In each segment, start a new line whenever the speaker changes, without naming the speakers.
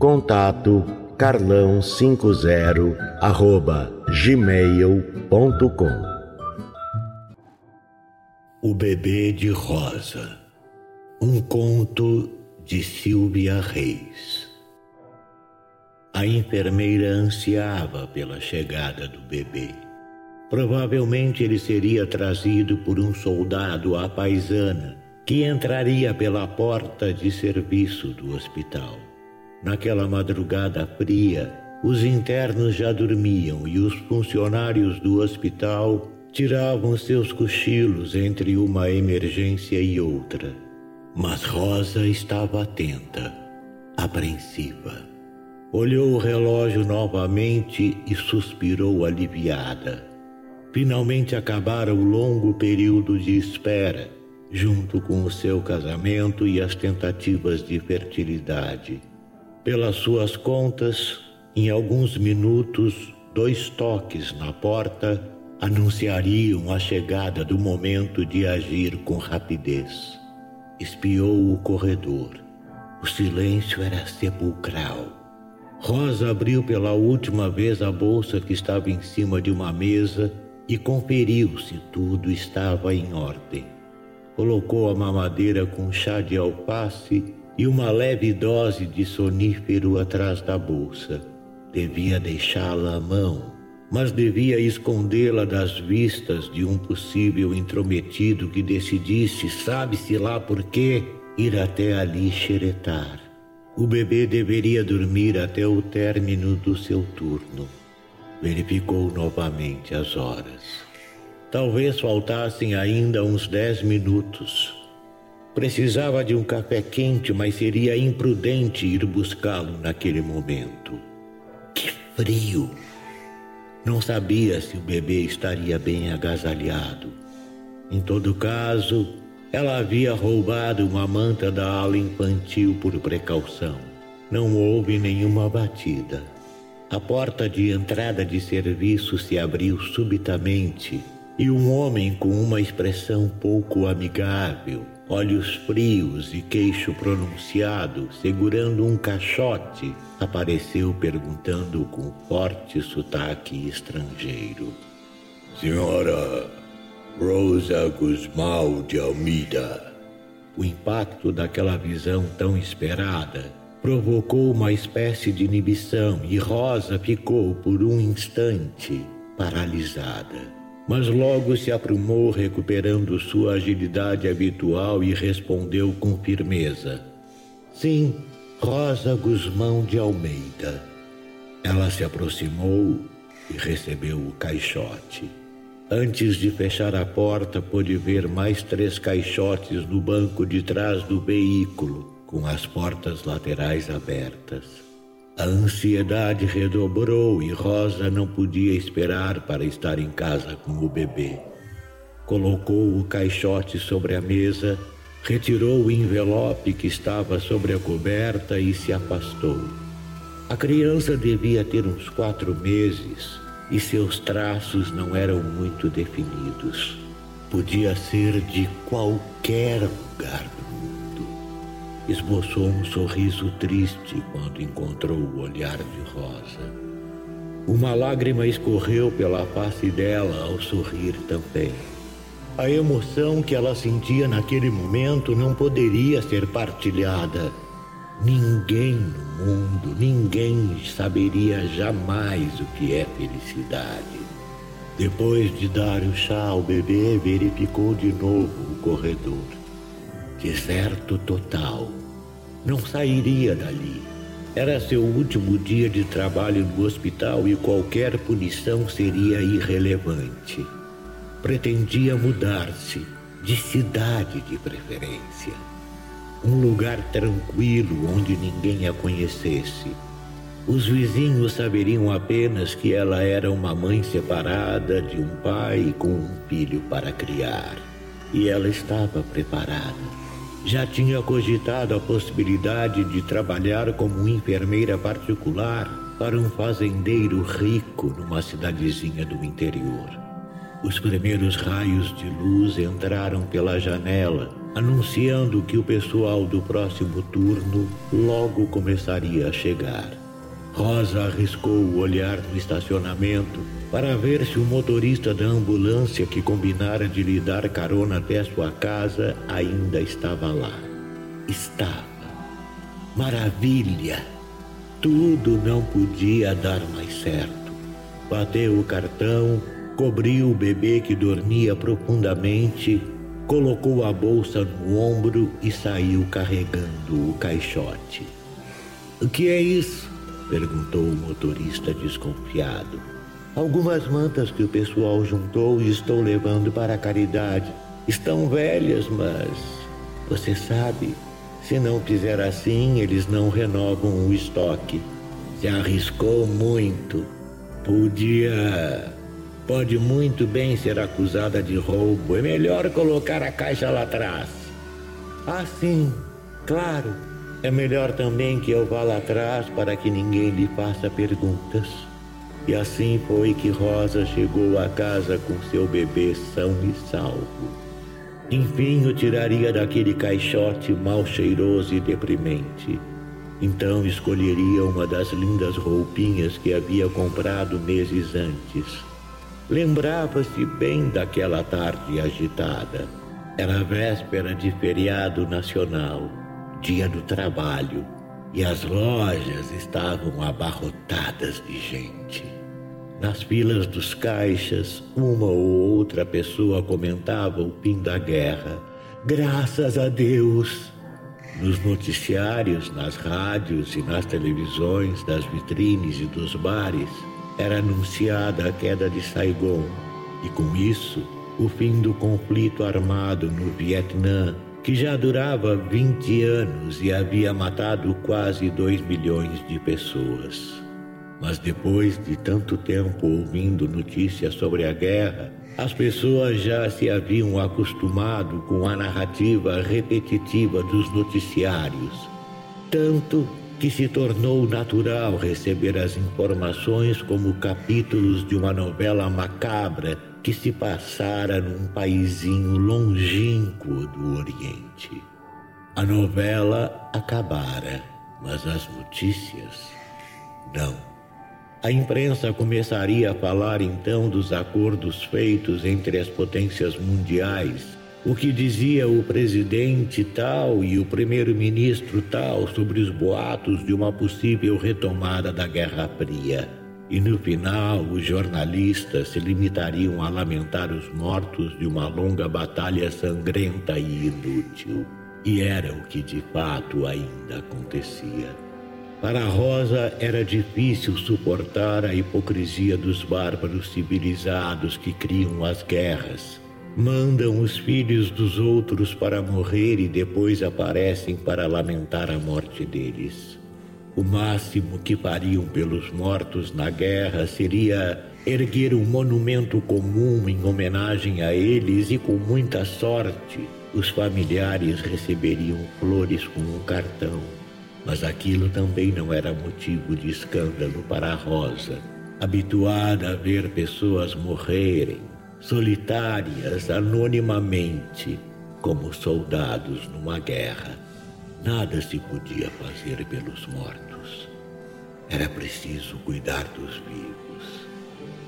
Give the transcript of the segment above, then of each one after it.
Contato carlão50 arroba gmail.com O Bebê de Rosa Um conto de Silvia Reis A enfermeira ansiava pela chegada do bebê. Provavelmente ele seria trazido por um soldado à paisana que entraria pela porta de serviço do hospital. Naquela madrugada fria, os internos já dormiam e os funcionários do hospital tiravam seus cochilos entre uma emergência e outra. Mas Rosa estava atenta, apreensiva. Olhou o relógio novamente e suspirou aliviada. Finalmente acabara o longo período de espera, junto com o seu casamento e as tentativas de fertilidade. Pelas suas contas, em alguns minutos, dois toques na porta anunciariam a chegada do momento de agir com rapidez. Espiou o corredor. O silêncio era sepulcral. Rosa abriu pela última vez a bolsa que estava em cima de uma mesa e conferiu se tudo estava em ordem. Colocou a mamadeira com chá de alface e uma leve dose de sonífero atrás da bolsa. Devia deixá-la à mão, mas devia escondê-la das vistas de um possível intrometido que decidisse, sabe-se lá por quê, ir até ali xeretar. O bebê deveria dormir até o término do seu turno. Verificou novamente as horas. Talvez faltassem ainda uns dez minutos Precisava de um café quente, mas seria imprudente ir buscá-lo naquele momento. Que frio! Não sabia se o bebê estaria bem agasalhado. Em todo caso, ela havia roubado uma manta da ala infantil por precaução. Não houve nenhuma batida. A porta de entrada de serviço se abriu subitamente e um homem com uma expressão pouco amigável olhos frios e queixo pronunciado, segurando um caixote, apareceu perguntando com forte sotaque estrangeiro: Senhora Rosa Guzmão de Almeida. O impacto daquela visão tão esperada provocou uma espécie de inibição e Rosa ficou por um instante paralisada mas logo se aprumou, recuperando sua agilidade habitual e respondeu com firmeza: Sim, Rosa Guzmão de Almeida. Ela se aproximou e recebeu o caixote. Antes de fechar a porta, pôde ver mais três caixotes no banco de trás do veículo, com as portas laterais abertas. A ansiedade redobrou e Rosa não podia esperar para estar em casa com o bebê. Colocou o caixote sobre a mesa, retirou o envelope que estava sobre a coberta e se afastou. A criança devia ter uns quatro meses e seus traços não eram muito definidos. Podia ser de qualquer lugar esboçou um sorriso triste quando encontrou o olhar de Rosa. Uma lágrima escorreu pela face dela ao sorrir também. A emoção que ela sentia naquele momento não poderia ser partilhada. Ninguém no mundo, ninguém saberia jamais o que é felicidade. Depois de dar o chá ao bebê, verificou de novo o corredor. Deserto total. Não sairia dali. Era seu último dia de trabalho no hospital e qualquer punição seria irrelevante. Pretendia mudar-se, de cidade de preferência. Um lugar tranquilo onde ninguém a conhecesse os vizinhos saberiam apenas que ela era uma mãe separada de um pai com um filho para criar. E ela estava preparada. Já tinha cogitado a possibilidade de trabalhar como enfermeira particular para um fazendeiro rico numa cidadezinha do interior. Os primeiros raios de luz entraram pela janela, anunciando que o pessoal do próximo turno logo começaria a chegar. Rosa arriscou o olhar no estacionamento para ver se o motorista da ambulância que combinara de lhe dar carona até sua casa ainda estava lá. Estava. Maravilha! Tudo não podia dar mais certo. Bateu o cartão, cobriu o bebê que dormia profundamente, colocou a bolsa no ombro e saiu carregando o caixote. O que é isso? Perguntou o motorista desconfiado. Algumas mantas que o pessoal juntou e estou levando para a caridade. Estão velhas, mas. Você sabe, se não fizer assim, eles não renovam o estoque. Se arriscou muito. Podia. Pode muito bem ser acusada de roubo. É melhor colocar a caixa lá atrás. Ah, sim, claro. É melhor também que eu vá lá atrás para que ninguém lhe faça perguntas. E assim foi que Rosa chegou a casa com seu bebê são e salvo. Enfim o tiraria daquele caixote mal cheiroso e deprimente. Então escolheria uma das lindas roupinhas que havia comprado meses antes. Lembrava-se bem daquela tarde agitada. Era véspera de feriado nacional dia do trabalho, e as lojas estavam abarrotadas de gente. Nas filas dos caixas, uma ou outra pessoa comentava o fim da guerra. Graças a Deus! Nos noticiários, nas rádios e nas televisões, das vitrines e dos bares, era anunciada a queda de Saigon e, com isso, o fim do conflito armado no Vietnã que já durava 20 anos e havia matado quase 2 milhões de pessoas. Mas depois de tanto tempo ouvindo notícias sobre a guerra, as pessoas já se haviam acostumado com a narrativa repetitiva dos noticiários, tanto que se tornou natural receber as informações como capítulos de uma novela macabra que se passara num paizinho longínquo do Oriente. A novela acabara, mas as notícias não. A imprensa começaria a falar então dos acordos feitos entre as potências mundiais, o que dizia o presidente tal e o primeiro-ministro tal sobre os boatos de uma possível retomada da Guerra Fria. E no final, os jornalistas se limitariam a lamentar os mortos de uma longa batalha sangrenta e inútil. E era o que de fato ainda acontecia. Para Rosa era difícil suportar a hipocrisia dos bárbaros civilizados que criam as guerras. Mandam os filhos dos outros para morrer e depois aparecem para lamentar a morte deles. O máximo que fariam pelos mortos na guerra seria erguer um monumento comum em homenagem a eles e, com muita sorte, os familiares receberiam flores com um cartão. Mas aquilo também não era motivo de escândalo para a Rosa, habituada a ver pessoas morrerem, solitárias, anonimamente, como soldados numa guerra. Nada se podia fazer pelos mortos. Era preciso cuidar dos vivos.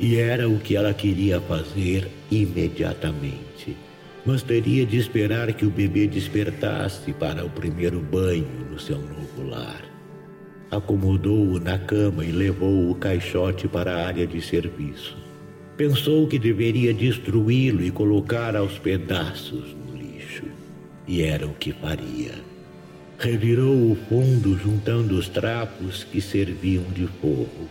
E era o que ela queria fazer imediatamente. Mas teria de esperar que o bebê despertasse para o primeiro banho no seu novo lar. Acomodou-o na cama e levou o caixote para a área de serviço. Pensou que deveria destruí-lo e colocar aos pedaços no lixo. E era o que faria. Revirou o fundo juntando os trapos que serviam de forro.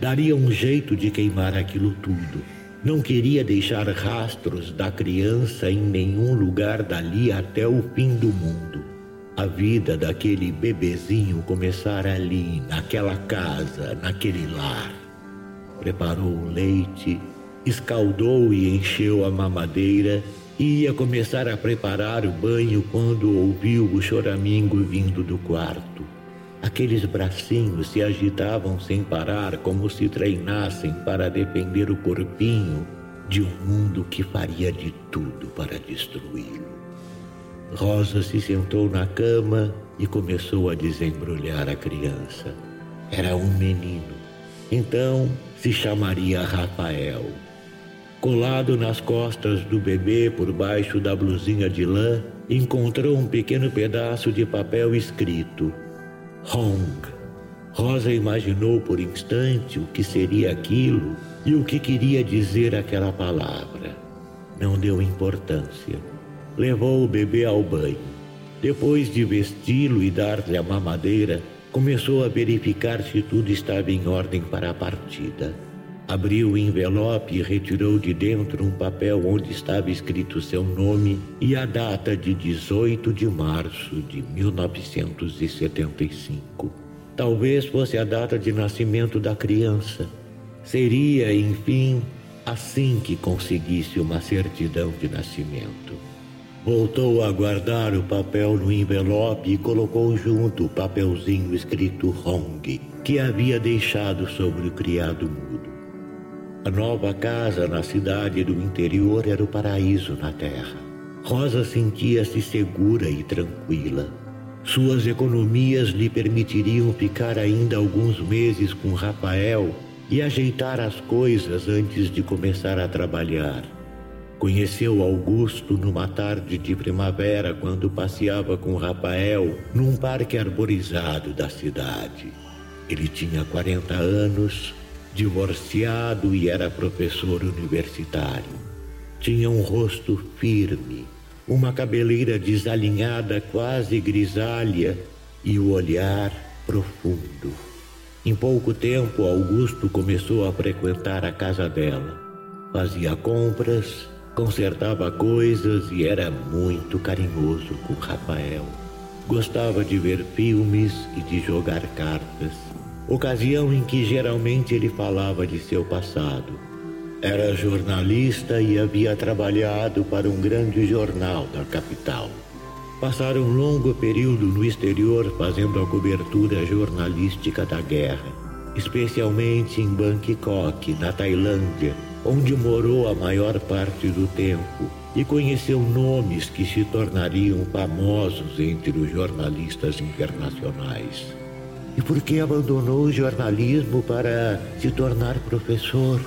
Daria um jeito de queimar aquilo tudo. Não queria deixar rastros da criança em nenhum lugar dali até o fim do mundo. A vida daquele bebezinho começar ali, naquela casa, naquele lar. Preparou o leite, escaldou e encheu a mamadeira ia começar a preparar o banho quando ouviu o choramingo vindo do quarto. Aqueles bracinhos se agitavam sem parar, como se treinassem para defender o corpinho de um mundo que faria de tudo para destruí-lo. Rosa se sentou na cama e começou a desembrulhar a criança. Era um menino. Então se chamaria Rafael. Colado nas costas do bebê por baixo da blusinha de lã, encontrou um pequeno pedaço de papel escrito: Hong. Rosa imaginou por instante o que seria aquilo e o que queria dizer aquela palavra. Não deu importância levou o bebê ao banho. Depois de vesti-lo e dar-lhe a mamadeira, começou a verificar se tudo estava em ordem para a partida. Abriu o envelope e retirou de dentro um papel onde estava escrito seu nome e a data de 18 de março de 1975. Talvez fosse a data de nascimento da criança. Seria, enfim, assim que conseguisse uma certidão de nascimento. Voltou a guardar o papel no envelope e colocou junto o papelzinho escrito Hong, que havia deixado sobre o criado mudo. A nova casa na cidade do interior era o paraíso na terra. Rosa sentia-se segura e tranquila. Suas economias lhe permitiriam ficar ainda alguns meses com Rafael e ajeitar as coisas antes de começar a trabalhar. Conheceu Augusto numa tarde de primavera quando passeava com Rafael num parque arborizado da cidade. Ele tinha 40 anos, divorciado e era professor universitário. Tinha um rosto firme, uma cabeleira desalinhada quase grisalha e o olhar profundo. Em pouco tempo, Augusto começou a frequentar a casa dela. Fazia compras, Consertava coisas e era muito carinhoso com Rafael. Gostava de ver filmes e de jogar cartas, ocasião em que geralmente ele falava de seu passado. Era jornalista e havia trabalhado para um grande jornal da capital. Passaram um longo período no exterior fazendo a cobertura jornalística da guerra, especialmente em Bangkok, na Tailândia, onde morou a maior parte do tempo e conheceu nomes que se tornariam famosos entre os jornalistas internacionais. E por que abandonou o jornalismo para se tornar professor?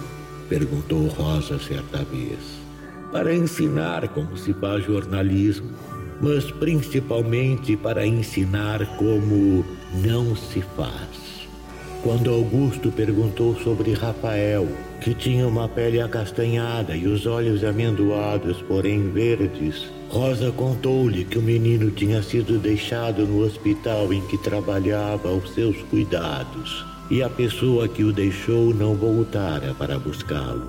perguntou Rosa certa vez. Para ensinar como se faz jornalismo, mas principalmente para ensinar como não se faz. Quando Augusto perguntou sobre Rafael, que tinha uma pele acastanhada e os olhos amendoados, porém verdes, Rosa contou-lhe que o menino tinha sido deixado no hospital em que trabalhava aos seus cuidados e a pessoa que o deixou não voltara para buscá-lo.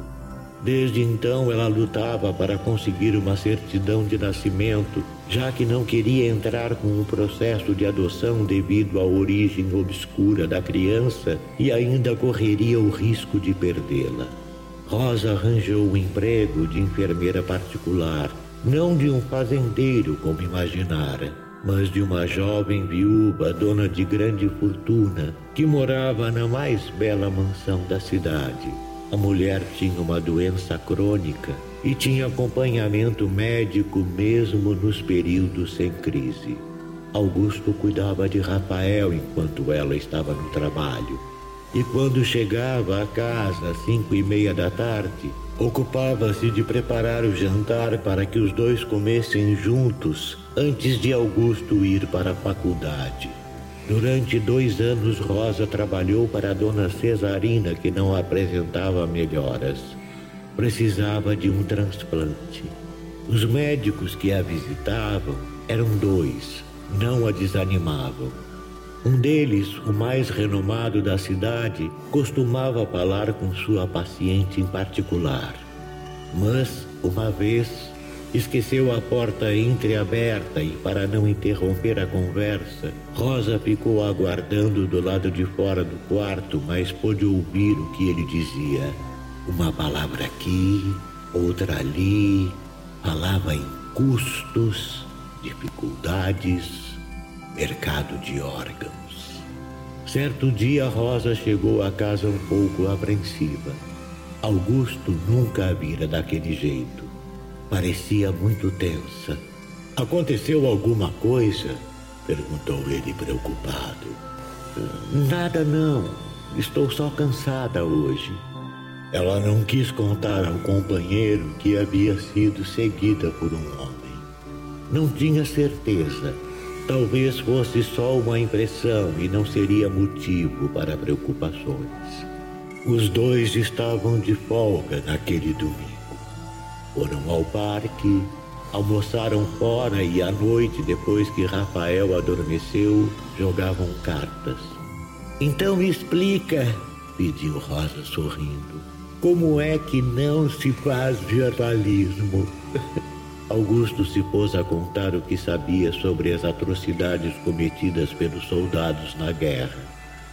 Desde então ela lutava para conseguir uma certidão de nascimento, já que não queria entrar com um processo de adoção devido à origem obscura da criança e ainda correria o risco de perdê-la. Rosa arranjou um emprego de enfermeira particular, não de um fazendeiro como imaginara, mas de uma jovem viúva dona de grande fortuna que morava na mais bela mansão da cidade. A mulher tinha uma doença crônica e tinha acompanhamento médico mesmo nos períodos sem crise. Augusto cuidava de Rafael enquanto ela estava no trabalho. E quando chegava a casa às cinco e meia da tarde, ocupava-se de preparar o jantar para que os dois comessem juntos antes de Augusto ir para a faculdade. Durante dois anos, Rosa trabalhou para a dona Cesarina, que não apresentava melhoras. precisava de um transplante. Os médicos que a visitavam eram dois, não a desanimavam. Um deles, o mais renomado da cidade, costumava falar com sua paciente em particular. Mas, uma vez, esqueceu a porta entreaberta e, para não interromper a conversa, Rosa ficou aguardando do lado de fora do quarto, mas pôde ouvir o que ele dizia. Uma palavra aqui, outra ali, falava em custos, dificuldades, mercado de órgãos. Certo dia, Rosa chegou à casa um pouco apreensiva. Augusto nunca a vira daquele jeito. Parecia muito tensa. Aconteceu alguma coisa? perguntou ele preocupado. Nada não. Estou só cansada hoje. Ela não quis contar ao companheiro que havia sido seguida por um homem. Não tinha certeza. Talvez fosse só uma impressão e não seria motivo para preocupações. Os dois estavam de folga naquele domingo. Foram ao parque, almoçaram fora e à noite, depois que Rafael adormeceu, jogavam cartas. Então me explica, pediu Rosa sorrindo, como é que não se faz jornalismo? Augusto se pôs a contar o que sabia sobre as atrocidades cometidas pelos soldados na guerra.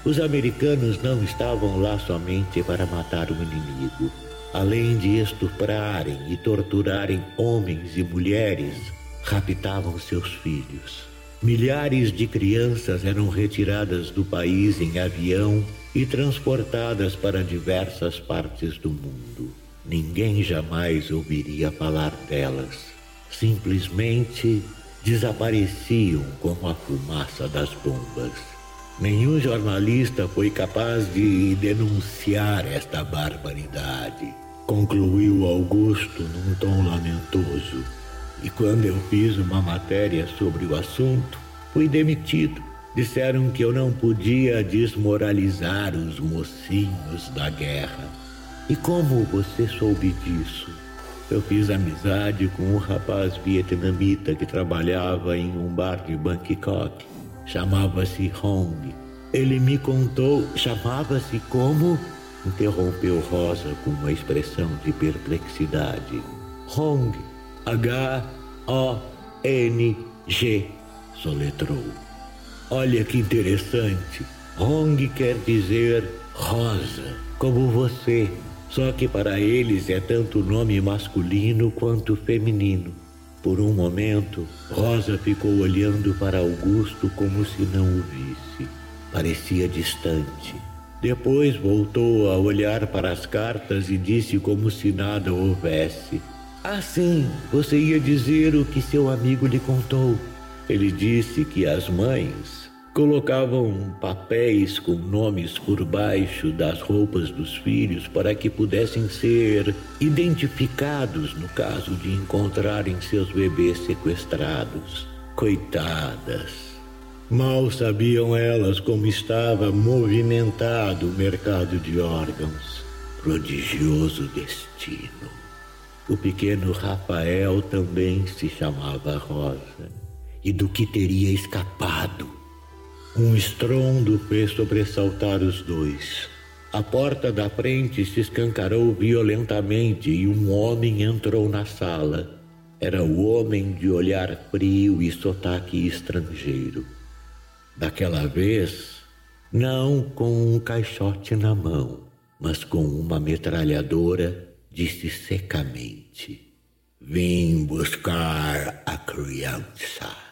Os americanos não estavam lá somente para matar o inimigo. Além de estuprarem e torturarem homens e mulheres, raptavam seus filhos. Milhares de crianças eram retiradas do país em avião e transportadas para diversas partes do mundo. Ninguém jamais ouviria falar delas. Simplesmente desapareciam como a fumaça das bombas. Nenhum jornalista foi capaz de denunciar esta barbaridade, concluiu Augusto num tom lamentoso. E quando eu fiz uma matéria sobre o assunto, fui demitido. Disseram que eu não podia desmoralizar os mocinhos da guerra. E como você soube disso? Eu fiz amizade com um rapaz vietnamita que trabalhava em um bar de Bangkok chamava-se Hong. Ele me contou, chamava-se como? Interrompeu Rosa com uma expressão de perplexidade. Hong, H-O-N-G, soletrou. Olha que interessante. Hong quer dizer rosa, como você. Só que para eles é tanto nome masculino quanto feminino. Por um momento, Rosa ficou olhando para Augusto como se não o visse. Parecia distante. Depois voltou a olhar para as cartas e disse como se nada houvesse. Ah, sim, você ia dizer o que seu amigo lhe contou. Ele disse que as mães Colocavam papéis com nomes por baixo das roupas dos filhos para que pudessem ser identificados no caso de encontrarem seus bebês sequestrados. Coitadas! Mal sabiam elas como estava movimentado o mercado de órgãos. Prodigioso destino. O pequeno Rafael também se chamava Rosa. E do que teria escapado? Um estrondo fez sobressaltar os dois. A porta da frente se escancarou violentamente e um homem entrou na sala. Era o homem de olhar frio e sotaque estrangeiro. Daquela vez, não com um caixote na mão, mas com uma metralhadora, disse secamente: Vim buscar a criança.